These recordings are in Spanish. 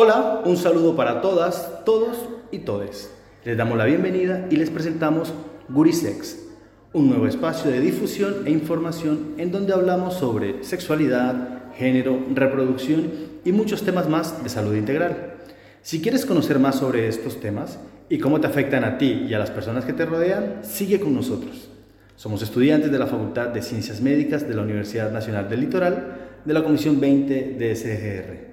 Hola, un saludo para todas, todos y todes. Les damos la bienvenida y les presentamos Gurisex, un nuevo espacio de difusión e información en donde hablamos sobre sexualidad, género, reproducción y muchos temas más de salud integral. Si quieres conocer más sobre estos temas y cómo te afectan a ti y a las personas que te rodean, sigue con nosotros. Somos estudiantes de la Facultad de Ciencias Médicas de la Universidad Nacional del Litoral de la Comisión 20 de SGR.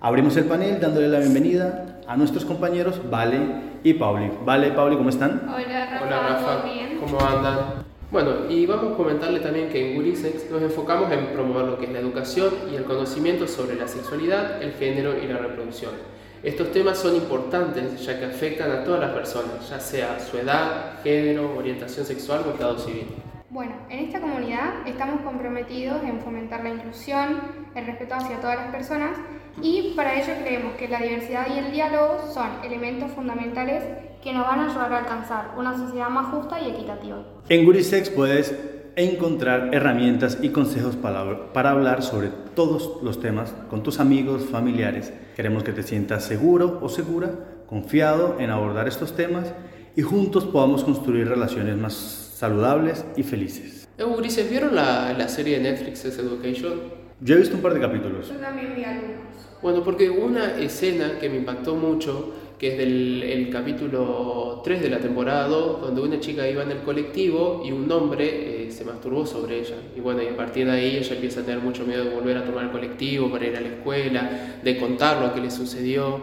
Abrimos el panel dándole la bienvenida a nuestros compañeros Vale y Pauli. Vale, Pauli, ¿cómo están? Hola Rafa, Hola Rafa. ¿cómo andan? Bueno, y vamos a comentarle también que en Gurisex nos enfocamos en promover lo que es la educación y el conocimiento sobre la sexualidad, el género y la reproducción. Estos temas son importantes ya que afectan a todas las personas, ya sea su edad, género, orientación sexual o estado civil. Bueno, en esta comunidad estamos comprometidos en fomentar la inclusión, el respeto hacia todas las personas y para ello creemos que la diversidad y el diálogo son elementos fundamentales que nos van a ayudar a alcanzar una sociedad más justa y equitativa. En Gurisex puedes encontrar herramientas y consejos para, para hablar sobre todos los temas con tus amigos, familiares. Queremos que te sientas seguro o segura, confiado en abordar estos temas y juntos podamos construir relaciones más saludables y felices. Eh, Gurisex, ¿vieron la, la serie de Netflix Sex Education? Yo he visto un par de capítulos. Yo también vi algunos. Bueno, porque hubo una escena que me impactó mucho, que es del el capítulo 3 de la temporada 2, donde una chica iba en el colectivo y un hombre eh, se masturbó sobre ella. Y bueno, y a partir de ahí ella empieza a tener mucho miedo de volver a tomar el colectivo, para ir a la escuela, de contar lo que le sucedió.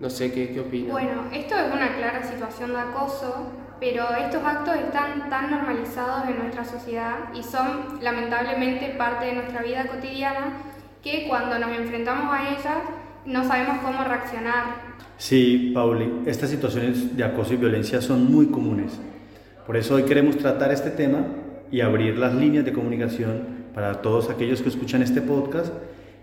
No sé, ¿qué, qué opinan? Bueno, esto es una clara situación de acoso, pero estos actos están tan normalizados en nuestra sociedad y son lamentablemente parte de nuestra vida cotidiana que cuando nos enfrentamos a ellas no sabemos cómo reaccionar. Sí, Pauli, estas situaciones de acoso y violencia son muy comunes. Por eso hoy queremos tratar este tema y abrir las líneas de comunicación para todos aquellos que escuchan este podcast,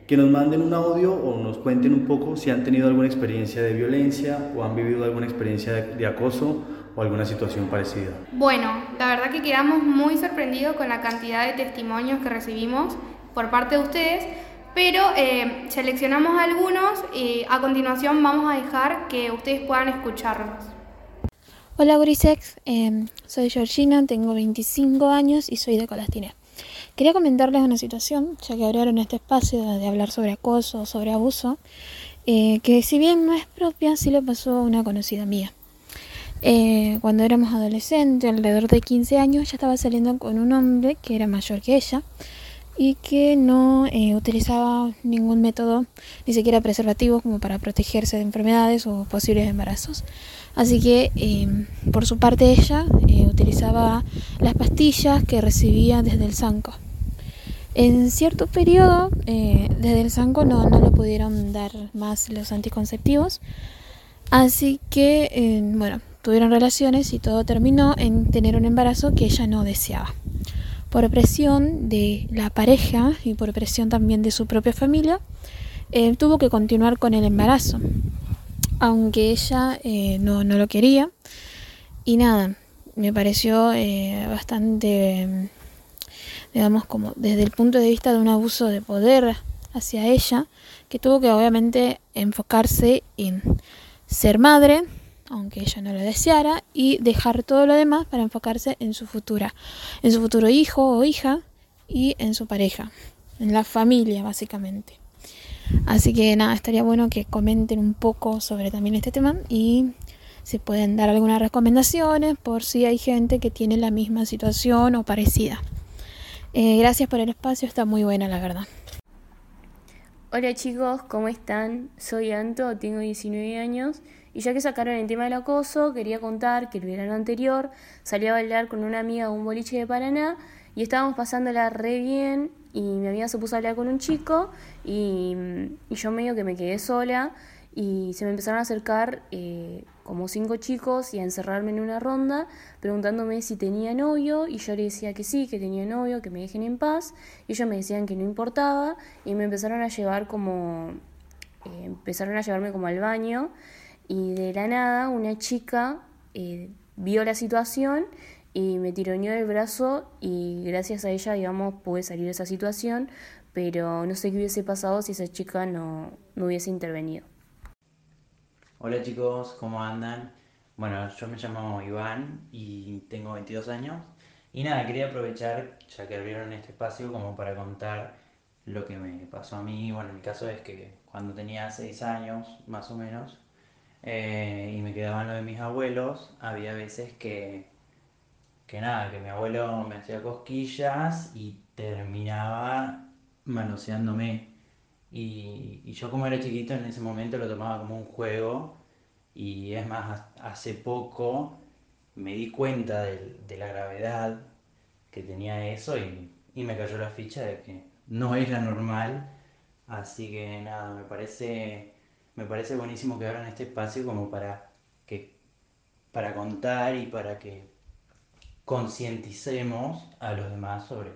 que nos manden un audio o nos cuenten un poco si han tenido alguna experiencia de violencia o han vivido alguna experiencia de, de acoso o alguna situación parecida. Bueno, la verdad que quedamos muy sorprendidos con la cantidad de testimonios que recibimos por parte de ustedes, pero eh, seleccionamos algunos y a continuación vamos a dejar que ustedes puedan escucharlos. Hola Gurisex, eh, soy Georgina, tengo 25 años y soy de Colastiné. Quería comentarles una situación, ya que abrieron este espacio de hablar sobre acoso, sobre abuso, eh, que si bien no es propia, sí le pasó a una conocida mía. Eh, cuando éramos adolescentes, alrededor de 15 años, ya estaba saliendo con un hombre que era mayor que ella y que no eh, utilizaba ningún método, ni siquiera preservativo, como para protegerse de enfermedades o posibles embarazos. Así que eh, por su parte ella eh, utilizaba las pastillas que recibía desde el Sanco. En cierto periodo, eh, desde el Sanco no, no le pudieron dar más los anticonceptivos, así que, eh, bueno, tuvieron relaciones y todo terminó en tener un embarazo que ella no deseaba. Por presión de la pareja y por presión también de su propia familia, eh, tuvo que continuar con el embarazo, aunque ella eh, no, no lo quería. Y nada, me pareció eh, bastante, digamos, como desde el punto de vista de un abuso de poder hacia ella, que tuvo que obviamente enfocarse en ser madre, aunque ella no lo deseara, y dejar todo lo demás para enfocarse en su futura, en su futuro hijo o hija y en su pareja, en la familia básicamente. Así que nada, estaría bueno que comenten un poco sobre también este tema y si pueden dar algunas recomendaciones por si hay gente que tiene la misma situación o parecida. Eh, gracias por el espacio, está muy buena la verdad. Hola chicos, ¿cómo están? Soy Anto, tengo 19 años y ya que sacaron el tema del acoso, quería contar que el verano anterior salí a bailar con una amiga a un boliche de Paraná y estábamos pasándola re bien y mi amiga se puso a hablar con un chico y, y yo medio que me quedé sola y se me empezaron a acercar eh, como cinco chicos y a encerrarme en una ronda preguntándome si tenía novio y yo le decía que sí, que tenía novio, que me dejen en paz y ellos me decían que no importaba y me empezaron a llevar como eh, empezaron a llevarme como al baño y de la nada una chica eh, vio la situación y me tironeó el brazo y gracias a ella digamos pude salir de esa situación pero no sé qué hubiese pasado si esa chica no, no hubiese intervenido Hola chicos, ¿cómo andan? Bueno, yo me llamo Iván y tengo 22 años. Y nada, quería aprovechar, ya que abrieron este espacio, como para contar lo que me pasó a mí. Bueno, en mi caso es que cuando tenía 6 años, más o menos, eh, y me quedaban lo de mis abuelos, había veces que, que nada, que mi abuelo me hacía cosquillas y terminaba manoseándome. Y, yo como era chiquito en ese momento lo tomaba como un juego y es más, hace poco me di cuenta de, de la gravedad que tenía eso y, y, me cayó la ficha de que no es la normal. Así que nada, me parece, me parece buenísimo que abran este espacio como para, que, para contar y para que concienticemos a los demás sobre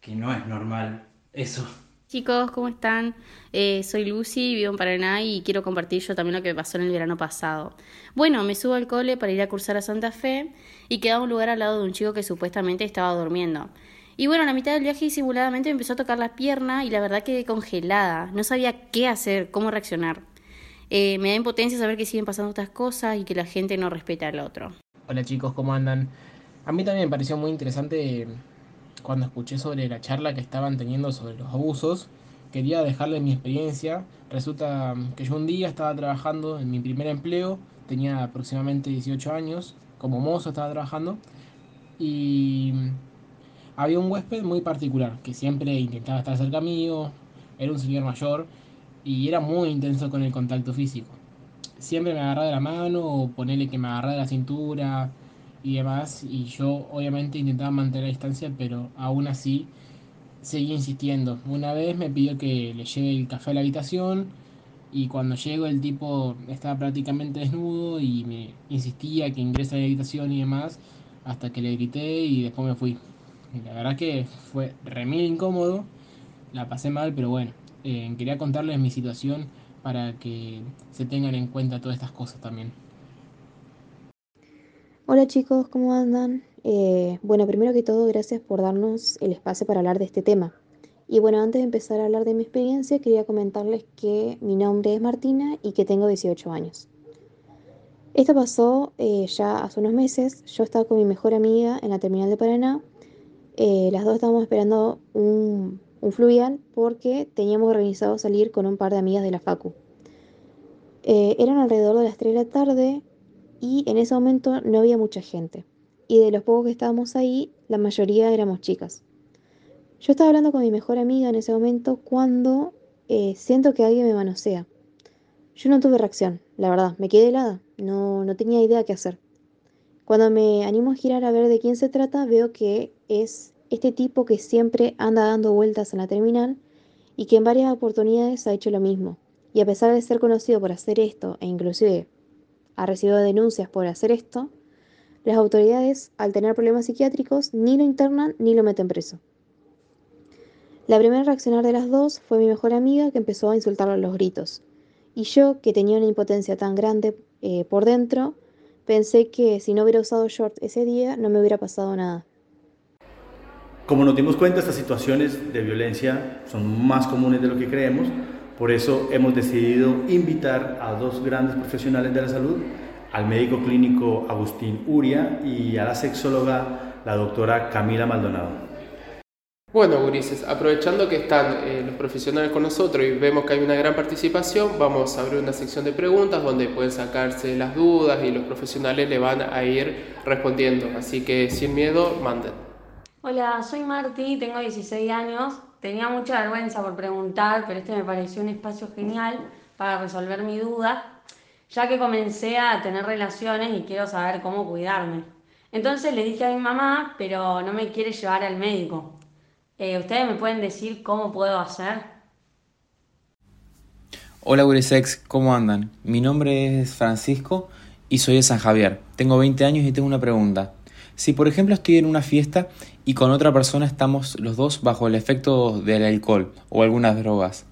que no es normal eso. Chicos, ¿cómo están? Eh, soy Lucy, vivo en Paraná y quiero compartir yo también lo que me pasó en el verano pasado. Bueno, me subo al cole para ir a cursar a Santa Fe y quedaba un lugar al lado de un chico que supuestamente estaba durmiendo. Y bueno, a la mitad del viaje disimuladamente me empezó a tocar la pierna y la verdad quedé congelada. No sabía qué hacer, cómo reaccionar. Eh, me da impotencia saber que siguen pasando estas cosas y que la gente no respeta al otro. Hola chicos, ¿cómo andan? A mí también me pareció muy interesante cuando escuché sobre la charla que estaban teniendo sobre los abusos, quería dejarles mi experiencia. Resulta que yo un día estaba trabajando en mi primer empleo, tenía aproximadamente 18 años, como mozo estaba trabajando, y había un huésped muy particular que siempre intentaba estar cerca mío, era un señor mayor y era muy intenso con el contacto físico. Siempre me agarraba de la mano o ponele que me agarraba de la cintura, y demás, y yo obviamente intentaba mantener la distancia, pero aún así seguía insistiendo. Una vez me pidió que le lleve el café a la habitación y cuando llego el tipo estaba prácticamente desnudo y me insistía que ingrese a la habitación y demás, hasta que le grité y después me fui. La verdad que fue remil incómodo, la pasé mal, pero bueno, eh, quería contarles mi situación para que se tengan en cuenta todas estas cosas también. Hola chicos, ¿cómo andan? Eh, bueno, primero que todo, gracias por darnos el espacio para hablar de este tema. Y bueno, antes de empezar a hablar de mi experiencia, quería comentarles que mi nombre es Martina y que tengo 18 años. Esto pasó eh, ya hace unos meses. Yo estaba con mi mejor amiga en la terminal de Paraná. Eh, las dos estábamos esperando un, un, porque teníamos organizado salir con un par de amigas de la Facu. eran alrededor de las 3 de la tarde y en ese momento no había mucha gente. Y de los pocos que estábamos ahí, la mayoría éramos chicas. Yo estaba hablando con mi mejor amiga en ese momento cuando eh, siento que alguien me manosea. Yo no tuve reacción, la verdad, me quedé helada, no, no tenía idea qué hacer. Cuando me animo a girar a ver de quién se trata, veo que es este tipo que siempre anda dando vueltas en la terminal y que en varias oportunidades ha hecho lo mismo. Y a pesar de ser conocido por hacer esto e inclusive ha recibido denuncias por hacer esto, las autoridades, al tener problemas psiquiátricos, ni lo internan ni lo meten preso. La primera en reaccionar de las dos fue mi mejor amiga que empezó a insultarlo a los gritos. Y yo, que tenía una impotencia tan grande eh, por dentro, pensé que si no hubiera usado short ese día no me hubiera pasado nada. Como nos dimos cuenta, estas situaciones de violencia son más comunes de lo que creemos por eso hemos decidido invitar a dos grandes profesionales de la salud, al médico clínico Agustín Uria y a la sexóloga, la doctora Camila Maldonado. Bueno, Gurises, aprovechando que están eh, los profesionales con nosotros y vemos que hay una gran participación, vamos a abrir una sección de preguntas donde pueden sacarse las dudas y los profesionales le van a ir respondiendo. Así que sin miedo, manden. Hola, soy Marti, tengo 16 años, Tenía mucha vergüenza por preguntar, pero este me pareció un espacio genial para resolver mi duda, ya que comencé a tener relaciones y quiero saber cómo cuidarme. Entonces le dije a mi mamá, pero no me quiere llevar al médico. Eh, ¿Ustedes me pueden decir cómo puedo hacer? Hola Gurisex, ¿cómo andan? Mi nombre es Francisco y soy de San Javier. Tengo 20 años y tengo una pregunta. Si por ejemplo estoy en una fiesta y con otra persona estamos los dos bajo el efecto del alcohol o algunas drogas,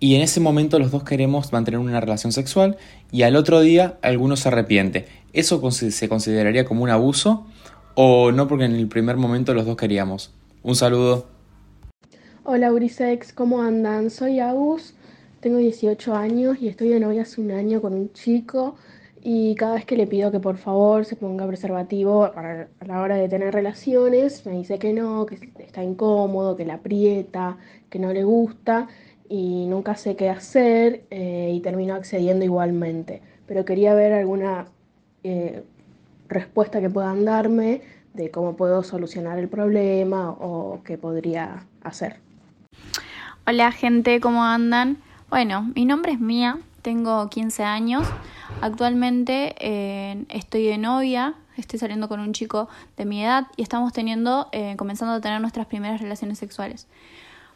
y en ese momento los dos queremos mantener una relación sexual y al otro día alguno se arrepiente, ¿eso se consideraría como un abuso o no porque en el primer momento los dos queríamos? Un saludo. Hola Urisex, ¿cómo andan? Soy Agus, tengo 18 años y estoy de novia hace un año con un chico y cada vez que le pido que por favor se ponga preservativo a la hora de tener relaciones, me dice que no, que está incómodo, que le aprieta, que no le gusta y nunca sé qué hacer eh, y termino accediendo igualmente. Pero quería ver alguna eh, respuesta que puedan darme de cómo puedo solucionar el problema o qué podría hacer. Hola gente, ¿cómo andan? Bueno, mi nombre es Mía, tengo 15 años. Actualmente eh, estoy de novia, estoy saliendo con un chico de mi edad y estamos teniendo, eh, comenzando a tener nuestras primeras relaciones sexuales.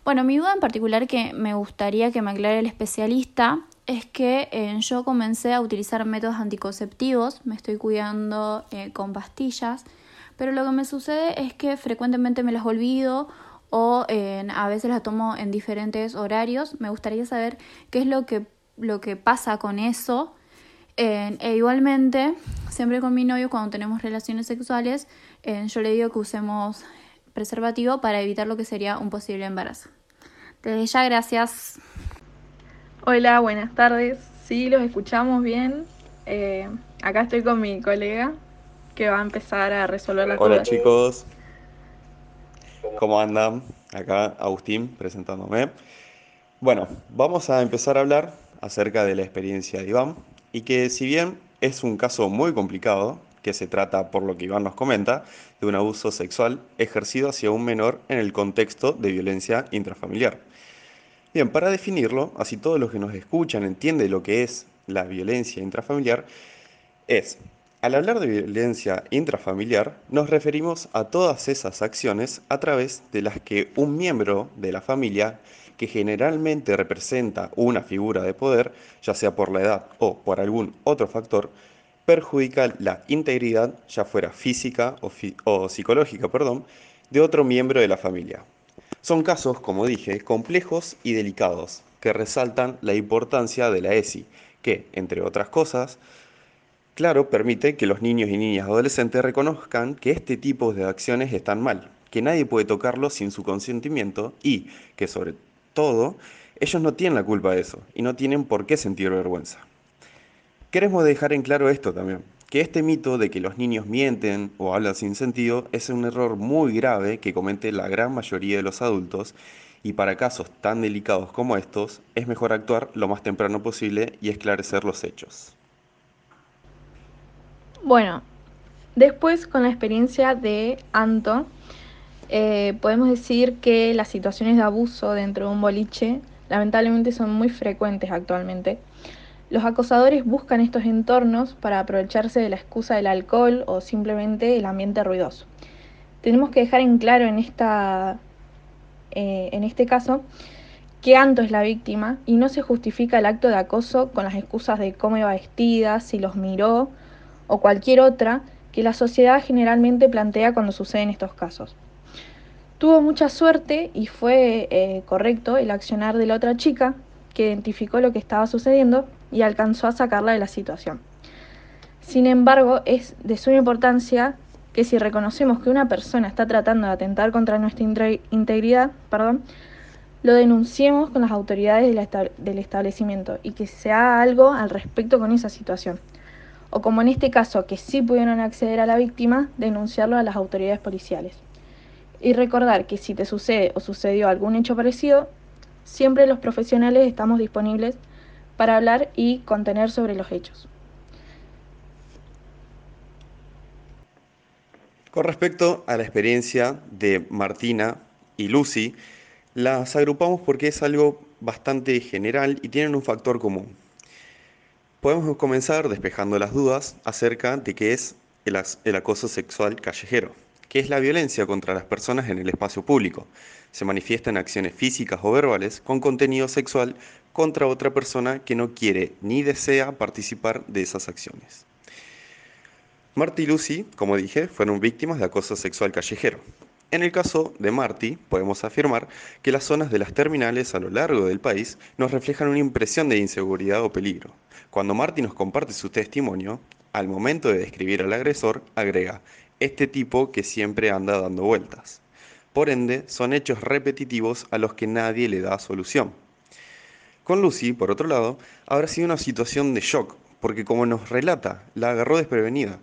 Bueno, mi duda en particular que me gustaría que me aclare el especialista es que eh, yo comencé a utilizar métodos anticonceptivos, me estoy cuidando con pastillas, pero lo que me sucede es que frecuentemente me las olvido o a veces las tomo en diferentes horarios. Me gustaría saber qué es lo que, lo que pasa con eso. e igualmente, siempre con mi novio cuando tenemos relaciones sexuales, yo le digo que usemos preservativo para evitar lo que sería un posible embarazo. Desde ya, gracias. Hola, buenas tardes. Sí, los escuchamos bien. Eh, acá estoy con mi colega que va a empezar a resolver la Hola chicos, ¿Cómo andan? Acá Agustín presentándome. Bueno, vamos a empezar a hablar acerca de la experiencia de Iván y que si bien es un caso muy complicado, que se trata, por lo que Iván nos comenta, de un abuso sexual ejercido hacia un menor en el contexto de violencia intrafamiliar. Bien, para definirlo, así todos los que nos escuchan entienden lo que es la violencia intrafamiliar, es al hablar de violencia intrafamiliar, nos referimos a todas esas acciones a través de las que un miembro de la familia, que generalmente representa una figura de poder, ya sea por la edad o por algún otro factor, perjudica la integridad, ya fuera física o, psicológica, perdón, de otro miembro de la familia. Son casos, como dije, complejos y delicados, que resaltan la importancia de la ESI, que, entre otras cosas, Claro, permite que los niños y niñas adolescentes reconozcan que este tipo de acciones están mal, que nadie puede tocarlo sin su consentimiento y que sobre todo ellos no tienen la culpa de eso y no tienen por qué sentir vergüenza. Queremos dejar en claro esto también, que este mito de que los niños mienten o hablan sin sentido es un error muy grave que comete la gran mayoría de los adultos y para casos tan delicados como estos es mejor actuar lo más temprano posible y esclarecer los hechos. Bueno, después con la experiencia de Anto, eh, podemos decir que las situaciones de abuso dentro de un boliche lamentablemente son muy frecuentes actualmente. Los acosadores buscan estos entornos para aprovecharse de la excusa del alcohol o simplemente el ambiente ruidoso. Tenemos que dejar en claro en, esta, eh, en este caso que Anto es la víctima y no se justifica el acto de acoso con las excusas de cómo iba vestida, si los miró o cualquier otra que la sociedad generalmente plantea cuando suceden estos casos. Tuvo mucha suerte y fue eh, correcto el accionar de la otra chica que identificó lo que estaba sucediendo y alcanzó a sacarla de la situación. Sin embargo, es de suma importancia que si reconocemos que una persona está tratando de atentar contra nuestra integridad, perdón, lo denunciemos con las autoridades del establecimiento y que se haga algo al respecto con esa situación o como en este caso que sí pudieron acceder a la víctima, denunciarlo a las autoridades policiales. Y recordar que si te sucede o sucedió algún hecho parecido, siempre los profesionales estamos disponibles para hablar y contener sobre los hechos. Con respecto a la experiencia de Martina y Lucy, las agrupamos porque es algo bastante general y tienen un factor común. Podemos comenzar despejando las dudas acerca de qué es el, acoso sexual callejero, que es la violencia contra las personas en el espacio público. Se manifiesta en acciones físicas o verbales con contenido sexual contra otra persona que no quiere ni desea participar de esas acciones. Marty y Lucy, como dije, fueron víctimas de acoso sexual callejero. En el caso de Marty, podemos afirmar que las zonas de las terminales a lo largo del país nos reflejan una impresión de inseguridad o peligro, cuando Marty nos comparte su testimonio, al momento de describir al agresor, agrega, este tipo que siempre anda dando vueltas. Por ende, son hechos repetitivos a los que nadie le da solución. Con Lucy, por otro lado, habrá sido una situación de shock, porque como nos relata, la agarró desprevenida.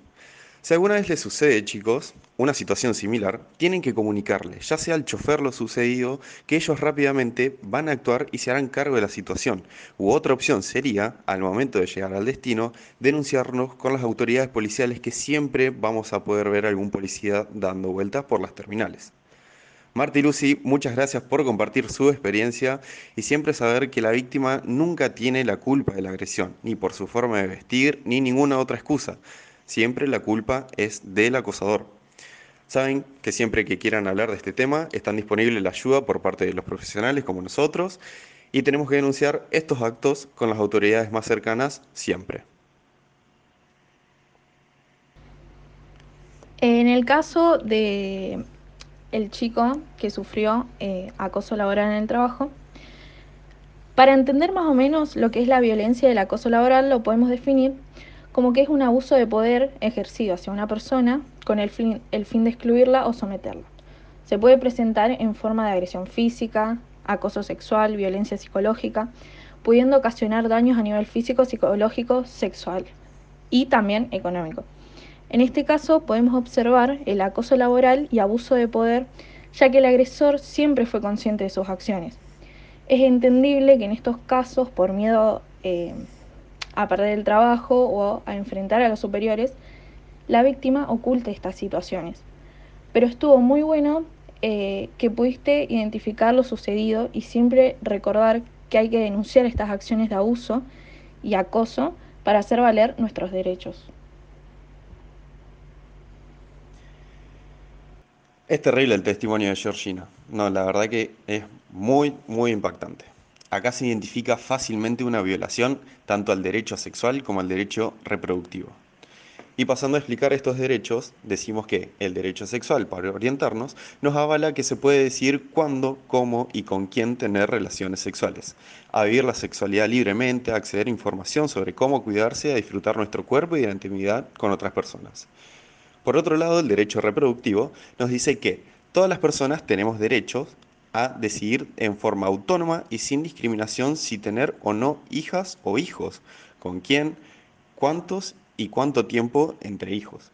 Si alguna vez les sucede, chicos, una situación similar, tienen que comunicarle, ya sea al chofer lo sucedido, que ellos rápidamente van a actuar y se harán cargo de la situación. U otra opción sería, al momento de llegar al destino, denunciarnos con las autoridades policiales que siempre vamos a poder ver algún policía dando vueltas por las terminales. Marta y Lucy, muchas gracias por compartir su experiencia y siempre saber que la víctima nunca tiene la culpa de la agresión, ni por su forma de vestir, ni ninguna otra excusa siempre la culpa es del acosador. Saben que siempre que quieran hablar de este tema están disponibles la ayuda por parte de los profesionales como nosotros y tenemos que denunciar estos actos con las autoridades más cercanas siempre. En el caso de el chico que sufrió eh, acoso laboral en el trabajo, para entender más o menos lo que es la violencia del acoso laboral lo podemos definir como que es un abuso de poder ejercido hacia una persona con el fin, el fin de excluirla o someterla. Se puede presentar en forma de agresión física, acoso sexual, violencia psicológica, pudiendo ocasionar daños a nivel físico, psicológico, sexual y también económico. En este caso podemos observar el acoso laboral y abuso de poder, ya que el agresor siempre fue consciente de sus acciones. Es entendible que en estos casos, por miedo eh, a perder el trabajo o a enfrentar a los superiores, la víctima oculta estas situaciones. Pero estuvo muy bueno eh, que pudiste identificar lo sucedido y siempre recordar que hay que denunciar estas acciones de abuso y acoso para hacer valer nuestros derechos. Es terrible el testimonio de Georgina. No, la verdad que es muy, muy impactante. Acá se identifica fácilmente una violación tanto al derecho sexual como al derecho reproductivo. Y pasando a explicar estos derechos, decimos que el derecho sexual, para orientarnos, nos avala que se puede decir cuándo, cómo y con quién tener relaciones sexuales, a vivir la sexualidad libremente, a acceder a información sobre cómo cuidarse, a disfrutar nuestro cuerpo y de la intimidad con otras personas. Por otro lado, el derecho reproductivo nos dice que todas las personas tenemos derechos a decidir en forma autónoma y sin discriminación si tener o no hijas o hijos, con quién, cuántos y cuánto tiempo entre hijos.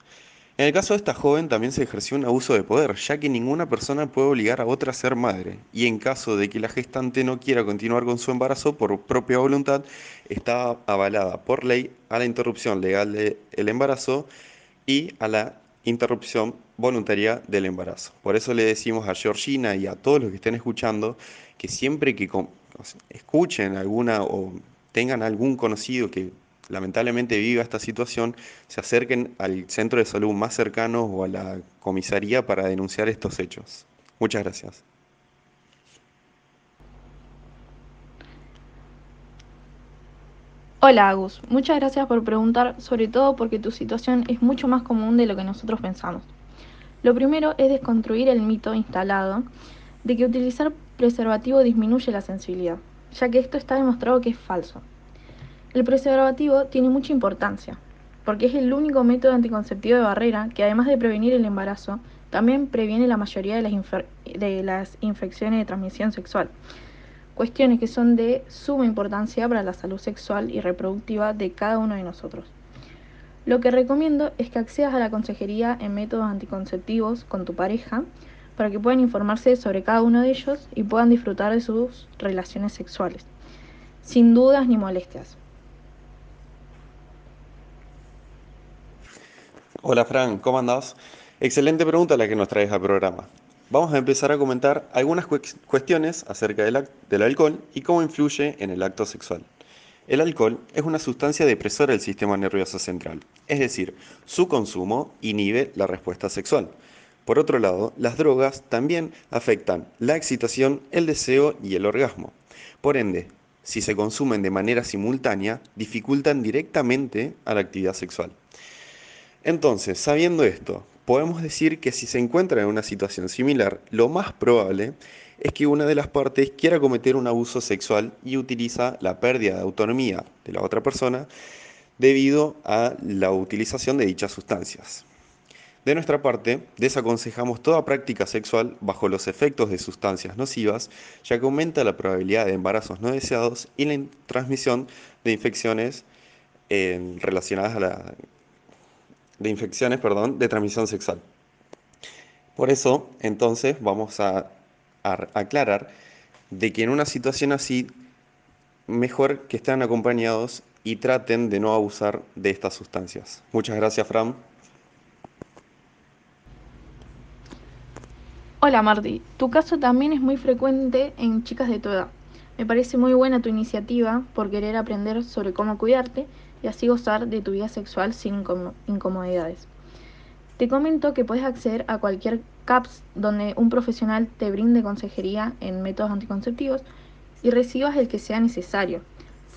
En el caso de esta joven también se ejerció un abuso de poder, ya que ninguna persona puede obligar a otra a ser madre, y en caso de que la gestante no quiera continuar con su embarazo por propia voluntad, está avalada por ley a la interrupción legal del embarazo y a la interrupción voluntaria del embarazo. Por eso le decimos a Georgina y a todos los que estén escuchando que siempre que escuchen alguna o tengan algún conocido que lamentablemente viva esta situación, se acerquen al centro de salud más cercano o a la comisaría para denunciar estos hechos. Muchas gracias. Hola Agus, muchas gracias por preguntar, sobre todo porque tu situación es mucho más común de lo que nosotros pensamos. Lo primero es desconstruir el mito instalado de que utilizar preservativo disminuye la sensibilidad, ya que esto está demostrado que es falso. El preservativo tiene mucha importancia, porque es el único método anticonceptivo de barrera que además de prevenir el embarazo, también previene la mayoría de las, de las infecciones de transmisión sexual cuestiones que son de suma importancia para la salud sexual y reproductiva de cada uno de nosotros. Lo que recomiendo es que accedas a la consejería en métodos anticonceptivos con tu pareja para que puedan informarse sobre cada uno de ellos y puedan disfrutar de sus relaciones sexuales, sin dudas ni molestias. Hola Fran, ¿cómo andás? Excelente pregunta la que nos traes al programa vamos a empezar a comentar algunas cuestiones acerca del, alcohol y cómo influye en el acto sexual. El alcohol es una sustancia depresora del sistema nervioso central, es decir, su consumo inhibe la respuesta sexual. Por otro lado, las drogas también afectan la excitación, el deseo y el orgasmo. Por ende, si se consumen de manera simultánea, dificultan directamente a la actividad sexual. Entonces, sabiendo esto, podemos decir que si se encuentra en una situación similar, lo más probable es que una de las partes quiera cometer un abuso sexual y utiliza la pérdida de autonomía de la otra persona debido a la utilización de dichas sustancias. De nuestra parte, desaconsejamos toda práctica sexual bajo los efectos de sustancias nocivas, ya que aumenta la probabilidad de embarazos no deseados y la transmisión de infecciones eh, relacionadas a la de infecciones, perdón, de transmisión sexual. Por eso, entonces, vamos a, aclarar de que en una situación así, mejor que estén acompañados y traten de no abusar de estas sustancias. Muchas gracias, Fran. Hola Marty, tu caso también es muy frecuente en chicas de tu edad. Me parece muy buena tu iniciativa por querer aprender sobre cómo cuidarte y así gozar de tu vida sexual sin incomodidades. Te comento que puedes acceder a cualquier CAPS donde un profesional te brinde consejería en métodos anticonceptivos y recibas el que sea necesario,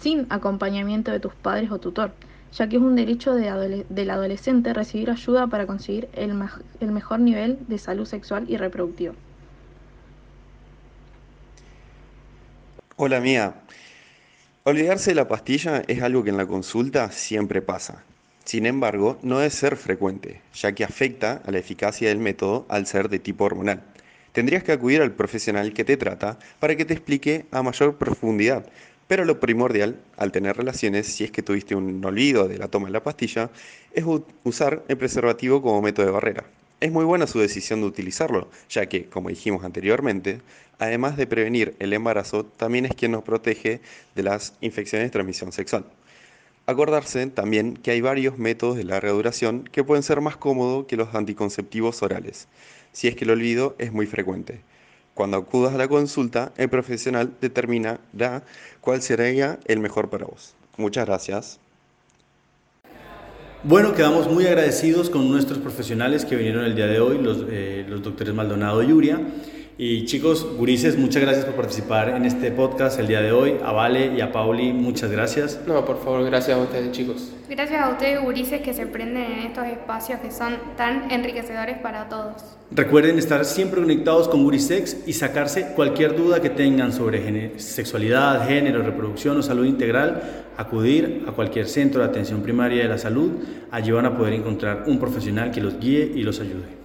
sin acompañamiento de tus padres o tutor, ya que es un derecho del adolescente recibir ayuda para conseguir el, el mejor nivel de salud sexual y reproductiva. Hola mía, olvidarse de la pastilla es algo que en la consulta siempre pasa. Sin embargo, no debe ser frecuente, ya que afecta a la eficacia del método al ser de tipo hormonal. Tendrías que acudir al profesional que te trata para que te explique a mayor profundidad pero lo primordial al tener relaciones, si es que tuviste un olvido de la toma de la pastilla, es usar el preservativo como método de barrera. Es muy buena su decisión de utilizarlo, ya que, como dijimos anteriormente, además de prevenir el embarazo, también es quien nos protege de las infecciones de transmisión sexual. Acordarse también que hay varios métodos de larga duración que pueden ser más cómodos que los anticonceptivos orales, si es que el olvido es muy frecuente. Cuando acudas a la consulta, el profesional determinará cuál sería el mejor para vos. Muchas gracias. Bueno, quedamos muy agradecidos con nuestros profesionales que vinieron el día de hoy, los, eh, los doctores Maldonado y Uria. Y chicos, Gurises, muchas gracias por participar en este podcast el día de hoy. A Vale y a Pauli, muchas gracias. No, por favor, gracias a ustedes, chicos. Gracias a ustedes, Gurises, que se prenden en estos espacios que son tan enriquecedores para todos. Recuerden estar siempre conectados con Gurisex y sacarse cualquier duda que tengan sobre sexualidad, género, reproducción o salud integral. Acudir a cualquier centro de atención primaria de la salud. Allí van a poder encontrar un profesional que los guíe y los ayude.